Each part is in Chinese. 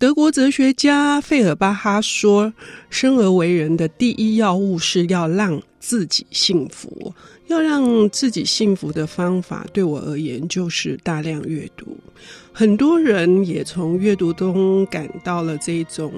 德国哲学家费尔巴哈说：“生而为人的第一要务是要让自己幸福。要让自己幸福的方法，对我而言就是大量阅读。很多人也从阅读中感到了这种。”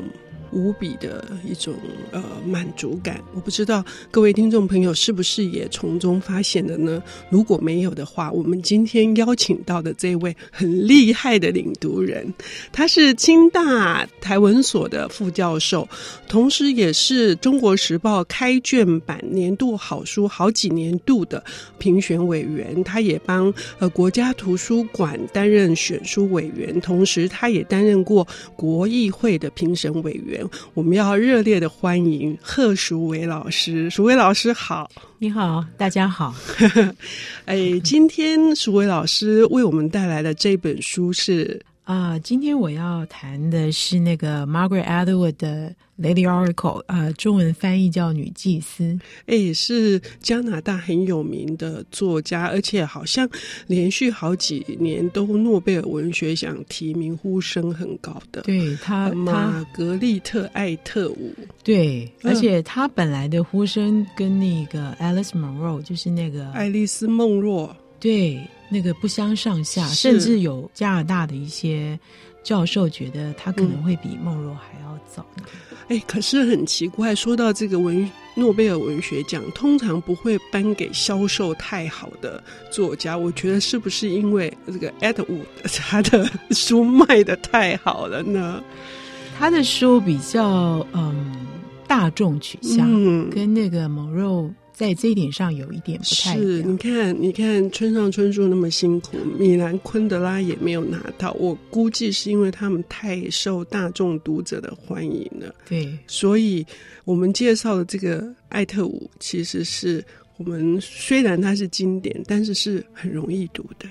无比的一种呃满足感，我不知道各位听众朋友是不是也从中发现了呢？如果没有的话，我们今天邀请到的这位很厉害的领读人，他是清大台文所的副教授，同时也是中国时报开卷版年度好书好几年度的评选委员，他也帮呃国家图书馆担任选书委员，同时他也担任过国议会的评审委员。我们要热烈的欢迎贺淑伟老师，淑伟老师好，你好，大家好。哎，今天淑伟老师为我们带来的这本书是。啊、呃，今天我要谈的是那个 Margaret Atwood 的《Lady Oracle》，呃，中文翻译叫《女祭司》。哎，是加拿大很有名的作家，而且好像连续好几年都诺贝尔文学奖提名呼声很高的。对他，玛格丽特·艾特伍。对，而且他本来的呼声跟那个 Alice Munro，就是那个爱丽丝·梦若。对。那个不相上下，甚至有加拿大的一些教授觉得他可能会比梦若还要早。哎、嗯，可是很奇怪，说到这个文诺贝尔文学奖，通常不会颁给销售太好的作家。我觉得是不是因为这个 Atwood 他的书卖的太好了呢？他的书比较嗯大众取向，嗯、跟那个梦若。在这一点上有一点不太。是，你看，你看，村上春树那么辛苦，米兰昆德拉也没有拿到。我估计是因为他们太受大众读者的欢迎了。对，所以我们介绍的这个艾特伍，其实是我们虽然它是经典，但是是很容易读的。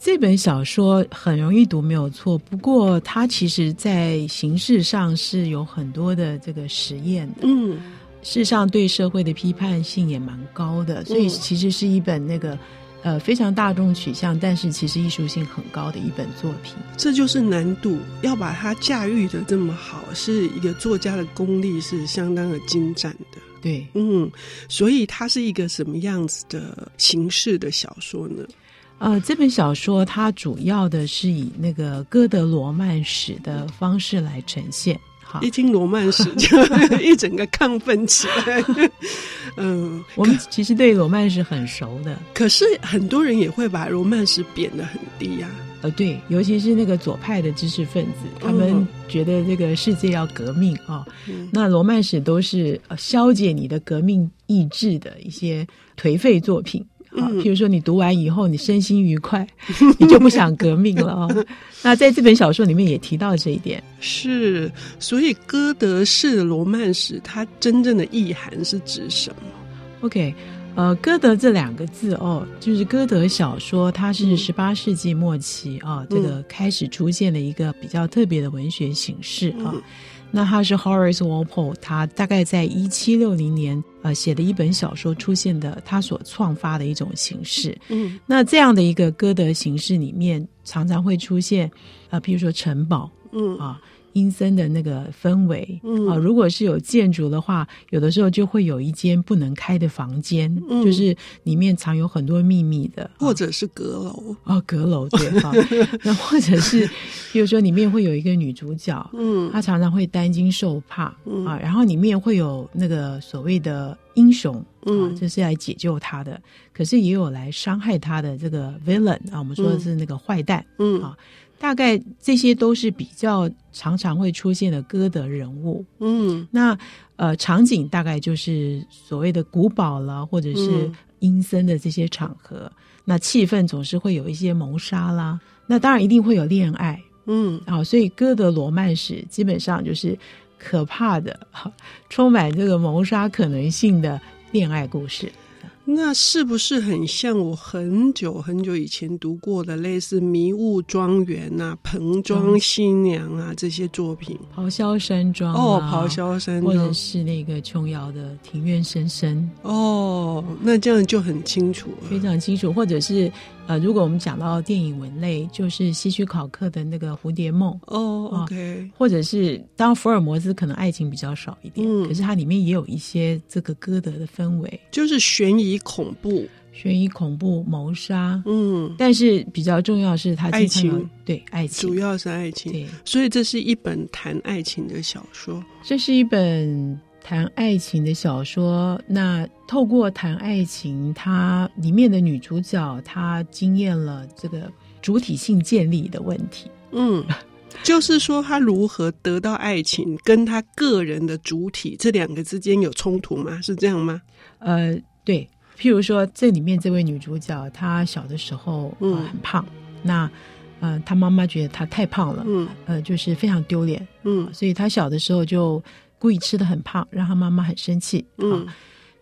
这本小说很容易读，没有错。不过它其实在形式上是有很多的这个实验的。嗯。事实上，对社会的批判性也蛮高的，所以其实是一本那个，呃，非常大众取向，但是其实艺术性很高的一本作品。这就是难度，要把它驾驭的这么好，是一个作家的功力是相当的精湛的。对，嗯，所以它是一个什么样子的形式的小说呢？呃，这本小说它主要的是以那个歌德罗曼史的方式来呈现。一听罗曼史 就一整个亢奋起来。嗯，我们其实对罗曼史很熟的，可是很多人也会把罗曼史贬得很低呀、啊。呃，对，尤其是那个左派的知识分子，他们觉得这个世界要革命啊。那罗曼史都是消解你的革命意志的一些颓废作品。啊，譬如说你读完以后，你身心愉快，你就不想革命了哦。那在这本小说里面也提到这一点。是，所以歌德式的罗曼史，它真正的意涵是指什么？OK，呃，歌德这两个字哦，就是歌德小说，它是十八世纪末期啊、这个开始出现了一个比较特别的文学形式啊。嗯那他是 Horace Walpole，他大概在一七六零年呃写的一本小说出现的，他所创发的一种形式。嗯，那这样的一个歌德形式里面，常常会出现呃，譬如说城堡，嗯啊。阴森的那个氛围，嗯。啊，如果是有建筑的话，有的时候就会有一间不能开的房间，嗯，就是里面藏有很多秘密的，或者是阁楼。哦，阁楼对哈，那或者是比如说里面会有一个女主角，嗯，她常常会担惊受怕，嗯。啊，然后里面会有那个所谓的英雄，嗯，啊，就是来解救她的，可是也有来伤害她的这个 villain 啊，我们说的是那个坏蛋，嗯。啊。大概这些都是比较常常会出现的歌德人物，嗯，那呃场景大概就是所谓的古堡了，或者是阴森的这些场合，嗯，那气氛总是会有一些谋杀啦，那当然一定会有恋爱，嗯，啊，所以歌德罗曼史基本上就是可怕的，充满这个谋杀可能性的恋爱故事。那是不是很像我很久很久以前读过的类似《迷雾庄园》啊、《彭庄新娘》啊这些作品？咆哮山庄哦，咆哮山庄，或者是那个琼瑶的《庭院深深》哦，那这样就很清楚了，非常清楚。或者是呃，如果我们讲到电影文类，就是希区考克的那个《蝴蝶梦》哦，OK，或者是当福尔摩斯可能爱情比较少一点，嗯，可是它里面也有一些这个歌德的氛围，就是悬疑。恐怖、悬疑、恐怖、谋杀，嗯，但是比较重要是他爱情，对爱情，主要是爱情，对，所以这是一本谈爱情的小说。这是一本谈爱情的小说。那透过谈爱情，它里面的女主角她经验了这个主体性建立的问题。嗯，就是说她如何得到爱情，跟她个人的主体这两个之间有冲突吗？是这样吗？呃，对。譬如说，这里面这位女主角，她小的时候、呃、很胖，嗯、那呃，她妈妈觉得她太胖了，嗯，呃，就是非常丢脸，嗯，所以她小的时候就故意吃的很胖，让她妈妈很生气，嗯。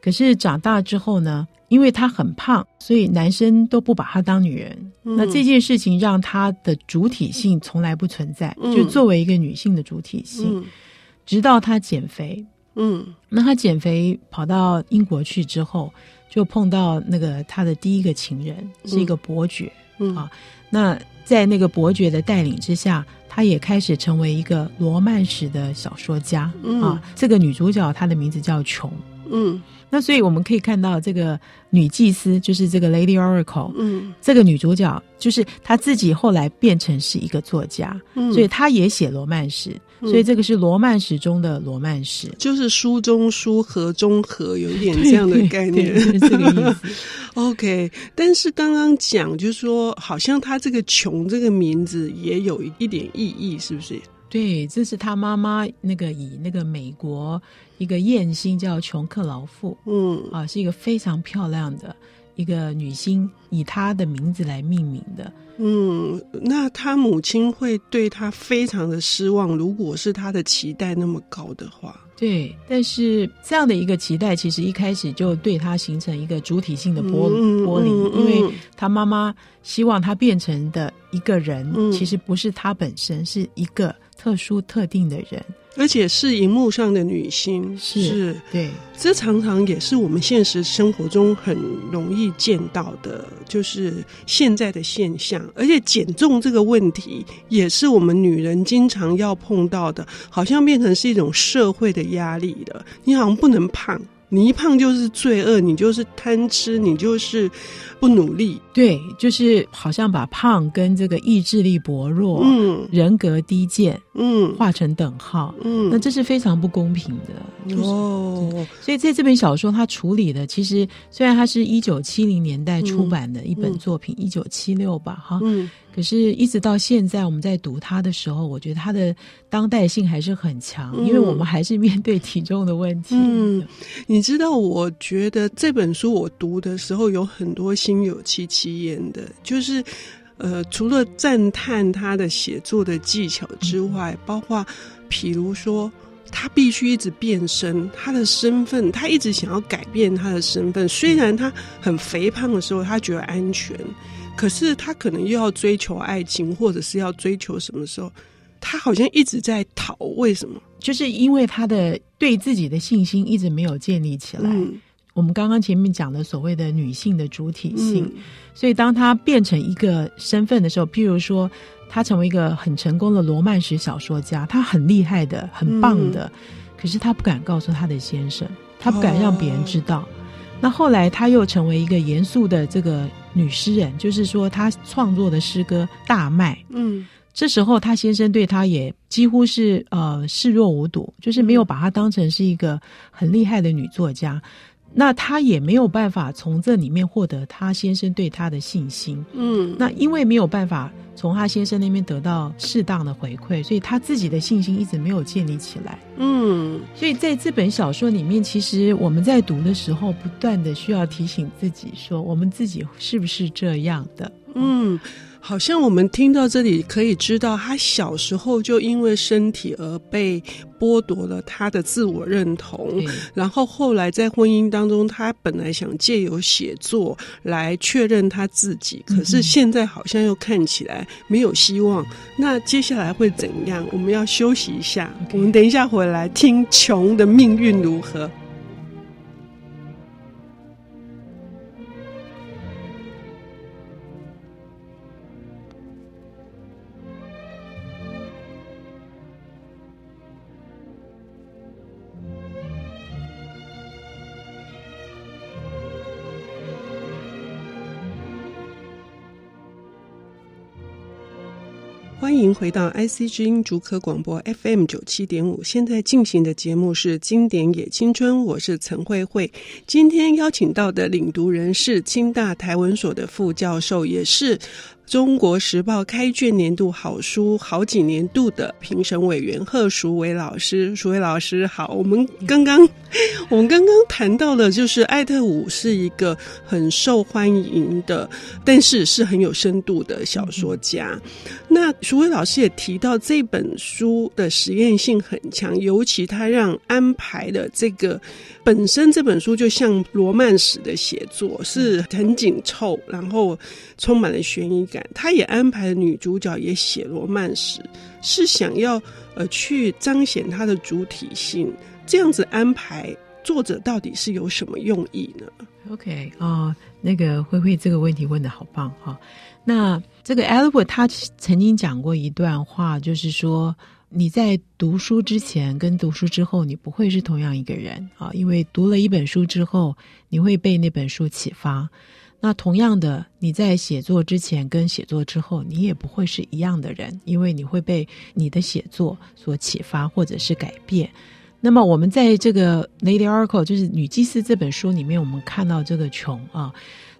可是长大之后呢，因为她很胖，所以男生都不把她当女人。嗯、那这件事情让她的主体性从来不存在，嗯、就作为一个女性的主体性，嗯、直到她减肥，嗯，那她减肥跑到英国去之后。就碰到那个他的第一个情人是一个伯爵，嗯，啊，那在那个伯爵的带领之下，他也开始成为一个罗曼史的小说家，嗯，啊，这个女主角她的名字叫琼，嗯，那所以我们可以看到这个女祭司就是这个 Lady Oracle，嗯，这个女主角就是她自己后来变成是一个作家，嗯，所以她也写罗曼史。所以这个是罗曼史中的罗曼史，就是书中书，和中和，有一点这样的概念，就是这个意思。OK，但是刚刚讲就是说，好像他这个“穷”这个名字也有一点意义，是不是？对，这是他妈妈那个以那个美国一个艳星叫琼克劳妇，嗯啊，是一个非常漂亮的一个女星，以她的名字来命名的。嗯，那他母亲会对他非常的失望，如果是他的期待那么高的话。对，但是这样的一个期待，其实一开始就对他形成一个主体性的剥剥离，因为他妈妈希望他变成的一个人，嗯、其实不是他本身，是一个特殊特定的人。而且是荧幕上的女星，是，是对，这常常也是我们现实生活中很容易见到的，就是现在的现象。而且减重这个问题，也是我们女人经常要碰到的，好像变成是一种社会的压力了。你好像不能胖。你一胖就是罪恶，你就是贪吃，你就是不努力。对，就是好像把胖跟这个意志力薄弱、嗯，人格低贱，嗯，画成等号，嗯，那这是非常不公平的。就是、哦，所以在这本小说，他处理的其实虽然它是一九七零年代出版的一本作品，一九七六吧，哈，嗯。可是，一直到现在，我们在读它的时候，我觉得它的当代性还是很强，嗯、因为我们还是面对体重的问题。嗯，你知道，我觉得这本书我读的时候有很多心有戚戚焉的，就是，呃，除了赞叹他的写作的技巧之外，包括，譬如说，他必须一直变身，他的身份，他一直想要改变他的身份。虽然他很肥胖的时候，他觉得安全。可是他可能又要追求爱情，或者是要追求什么时候，他好像一直在逃。为什么？就是因为他的对自己的信心一直没有建立起来。我们刚刚前面讲的所谓的女性的主体性，嗯、所以当她变成一个身份的时候，譬如说她成为一个很成功的罗曼史小说家，她很厉害的、很棒的，嗯、可是她不敢告诉她的先生，她不敢让别人知道。哦、那后来她又成为一个严肃的这个。女诗人，就是说她创作的诗歌大卖，嗯，这时候她先生对她也几乎是呃视若无睹，就是没有把她当成是一个很厉害的女作家。那他也没有办法从这里面获得他先生对他的信心，嗯，那因为没有办法从他先生那边得到适当的回馈，所以他自己的信心一直没有建立起来，嗯，所以在这本小说里面，其实我们在读的时候，不断的需要提醒自己说，我们自己是不是这样的？嗯，好像我们听到这里，可以知道他小时候就因为身体而被剥夺了他的自我认同，然后后来在婚姻当中，他本来想借由写作来确认他自己，可是现在好像又看起来没有希望。那接下来会怎样？我们要休息一下，我们等一下回来听琼的命运如何。欢迎回到 IC 之音竹科广播 FM 九七点五，现在进行的节目是《经典也青春》，我是陈慧慧。今天邀请到的领读人是清大台文所的副教授，也是。中国时报开卷年度好书好几年度的评审委员贺淑伟老师，淑伟老师好。我们刚刚 我们刚刚谈到了，就是艾特五是一个很受欢迎的，但是是很有深度的小说家。那淑薇老师也提到，这本书的实验性很强，尤其他让安排的这个本身这本书就像罗曼史的写作，是很紧凑，然后充满了悬疑感。他也安排女主角也写罗曼史，是想要呃去彰显他的主体性。这样子安排，作者到底是有什么用意呢？OK 哦，那个慧慧这个问题问得好棒哈、那这个 Albert 他曾经讲过一段话，就是说你在读书之前跟读书之后，你不会是同样一个人啊，因为读了一本书之后，你会被那本书启发。那同样的，你在写作之前跟写作之后，你也不会是一样的人，因为你会被你的写作所启发或者是改变。那么，我们在这个《Lady Oracle》就是《女祭司》这本书里面，我们看到这个琼啊，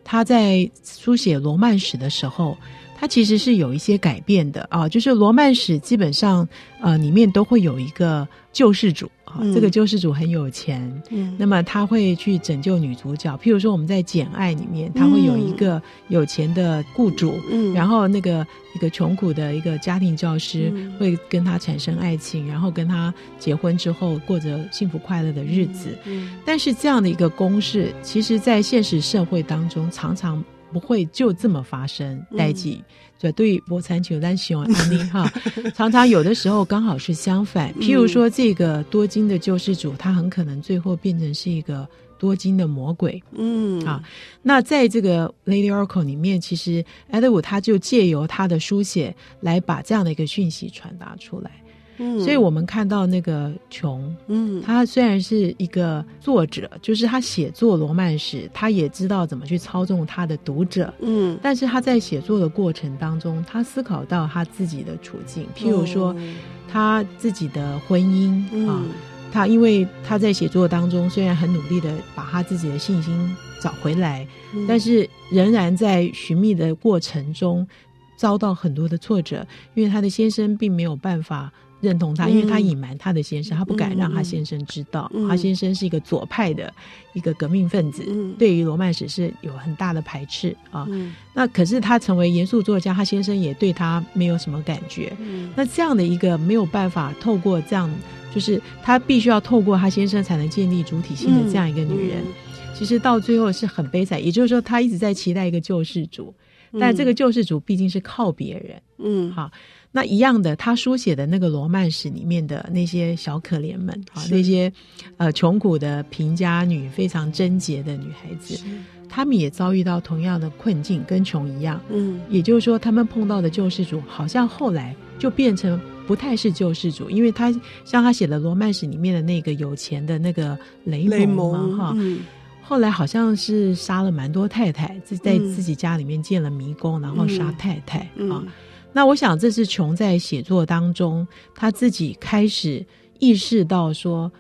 她在书写罗曼史的时候。它其实是有一些改变的啊，就是罗曼史基本上呃里面都会有一个救世主啊，嗯、这个救世主很有钱，嗯，那么他会去拯救女主角。譬如说我们在《简爱》里面，他会有一个有钱的雇主，嗯，然后那个一个穷苦的一个家庭教师会跟他产生爱情，然后跟他结婚之后过着幸福快乐的日子。嗯，但是这样的一个公式，其实在现实社会当中常常。不会就这么发生，代际绝对不残求，但希望安利哈。常常有的时候刚好是相反，譬如说这个多金的救世主，他很可能最后变成是一个多金的魔鬼。嗯，啊，那在这个 Lady Oracle 里面，其实 Edward 他就借由他的书写来把这样的一个讯息传达出来。所以，我们看到那个琼，嗯，他虽然是一个作者，就是他写作罗曼史，他也知道怎么去操纵他的读者，嗯，但是他在写作的过程当中，他思考到他自己的处境，譬如说他自己的婚姻、嗯、啊，他因为他在写作当中虽然很努力的把他自己的信心找回来，嗯、但是仍然在寻觅的过程中遭到很多的挫折，因为他的先生并没有办法。认同他，因为他隐瞒他的先生，嗯、他不敢让他先生知道，嗯、他先生是一个左派的一个革命分子，嗯、对于罗曼史是有很大的排斥啊。嗯、那可是他成为严肃作家，他先生也对他没有什么感觉。嗯、那这样的一个没有办法透过这样，就是他必须要透过他先生才能建立主体性的这样一个女人，其实到最后是很悲惨。也就是说，他一直在期待一个救世主，嗯、但这个救世主毕竟是靠别人。嗯，好。那一样的，他书写的那个罗曼史里面的那些小可怜们啊，那些呃穷苦的贫家女，非常贞洁的女孩子，她是们也遭遇到同样的困境，跟穷一样。嗯，也就是说，他们碰到的救世主，好像后来就变成不太是救世主，因为他像他写的罗曼史里面的那个有钱的那个雷蒙嘛，哈，嗯、后来好像是杀了蛮多太太，在在自己家里面建了迷宫，然后杀太太、嗯、啊。那我想，这是琼在写作当中，他自己开始意识到说，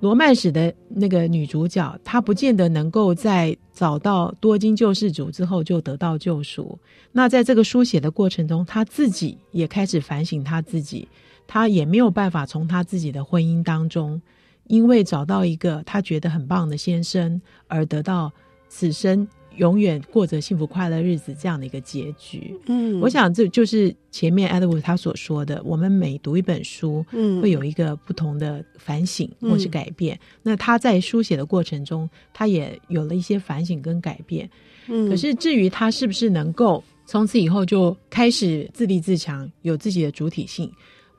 罗曼史的那个女主角，她不见得能够在找到多金救世主之后就得到救赎。那在这个书写的过程中，他自己也开始反省他自己，他也没有办法从他自己的婚姻当中，因为找到一个他觉得很棒的先生而得到此生永远过着幸福快乐日子这样的一个结局。嗯，我想这就是前面 Edward 他所说的，我们每读一本书，嗯，会有一个不同的反省或是改变。嗯，那他在书写的过程中，他也有了一些反省跟改变。嗯，可是至于他是不是能够从此以后就开始自立自强，有自己的主体性，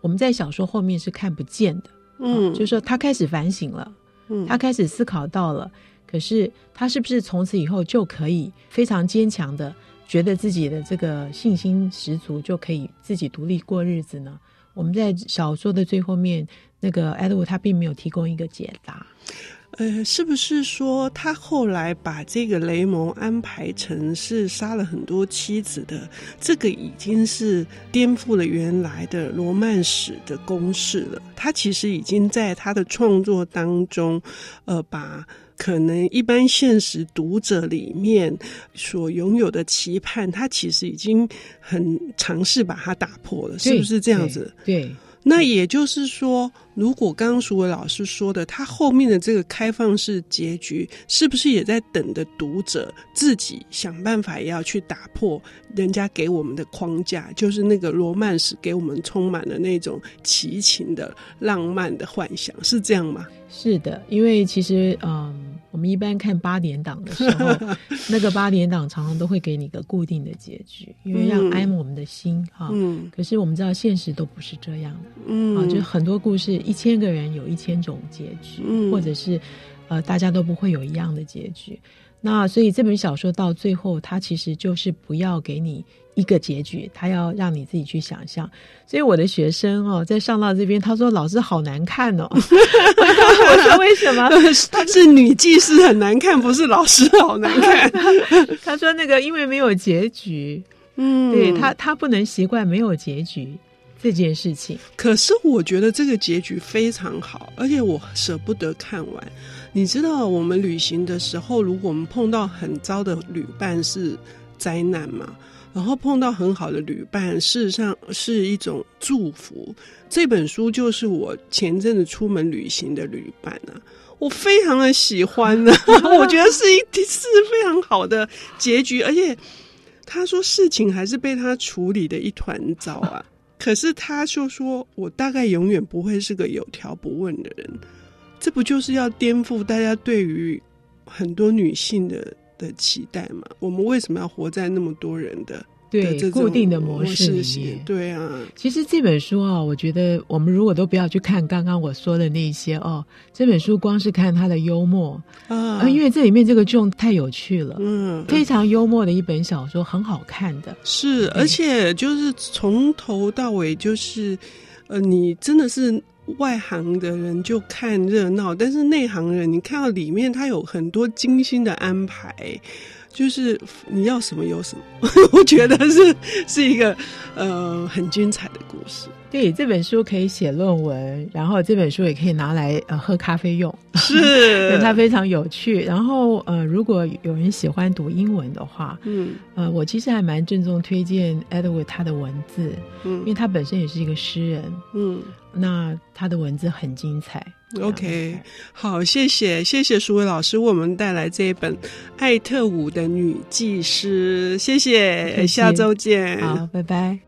我们在小说后面是看不见的。嗯，就是说他开始反省了，嗯，他开始思考到了。可是他是不是从此以后就可以非常坚强的觉得自己的这个信心十足，就可以自己独立过日子呢？我们在小说的最后面，那个 Edward 他并没有提供一个解答。呃，是不是说他后来把这个雷蒙安排成是杀了很多妻子的？这个已经是颠覆了原来的罗曼史的公式了。他其实已经在他的创作当中，呃，把。可能一般现实读者里面所拥有的期盼，他其实已经很尝试把它打破了，是不是这样子？对。对那也就是说，如果刚刚苏伟老师说的，他后面的这个开放式结局，是不是也在等着读者自己想办法，也要去打破人家给我们的框架？就是那个罗曼史给我们充满了那种奇情的浪漫的幻想，是这样吗？是的，因为其实，嗯。我们一般看八点档的时候，那个八点档常常都会给你一个固定的结局，因为要安我们的心哈。嗯。可是我们知道现实都不是这样的，嗯啊，就很多故事，一千个人有一千种结局，嗯，或者是呃，大家都不会有一样的结局。那所以这本小说到最后，它其实就是不要给你。一个结局，它要让你自己去想象。所以我的学生哦，在上到这边，他说：“老师好难看哦。”我说：“为什么？” 他是女技师很难看，不是老师好难看。他说：“那个因为没有结局，嗯，对他他不能习惯没有结局这件事情。可是我觉得这个结局非常好，而且我舍不得看完。你知道，我们旅行的时候，如果我们碰到很糟的旅伴，是灾难嘛？然后碰到很好的旅伴，事实上是一种祝福。这本书就是我前阵子出门旅行的旅伴啊，我非常的喜欢呢、啊。我觉得是一是非常好的结局，而且他说事情还是被他处理的一团糟啊。可是他就说，我大概永远不会是个有条不紊的人。这不就是要颠覆大家对于很多女性的？的期待吗，我们为什么要活在那么多人的对的固定的模式里面？对啊，其实这本书啊，我觉得我们如果都不要去看刚刚我说的那些哦，这本书光是看它的幽默啊，因为这里面这个 John 太有趣了，嗯，非常幽默的一本小说，很好看的，是，而且就是从头到尾就是，呃，你真的是。外行的人就看热闹，但是内行人，你看到里面，他有很多精心的安排，就是你要什么有什么，我觉得是是一个呃很精彩的故事。对，这本书可以写论文，然后这本书也可以拿来呃喝咖啡用，是，它非常有趣。然后呃，如果有人喜欢读英文的话，嗯，呃，我其实还蛮郑重推荐 Edward 他的文字，嗯，因为他本身也是一个诗人，嗯。那他的文字很精彩。OK，好，谢谢谢谢舒伟老师为我们带来这一本《艾特伍的女技师》，谢谢，谢谢，下周见，好，拜拜。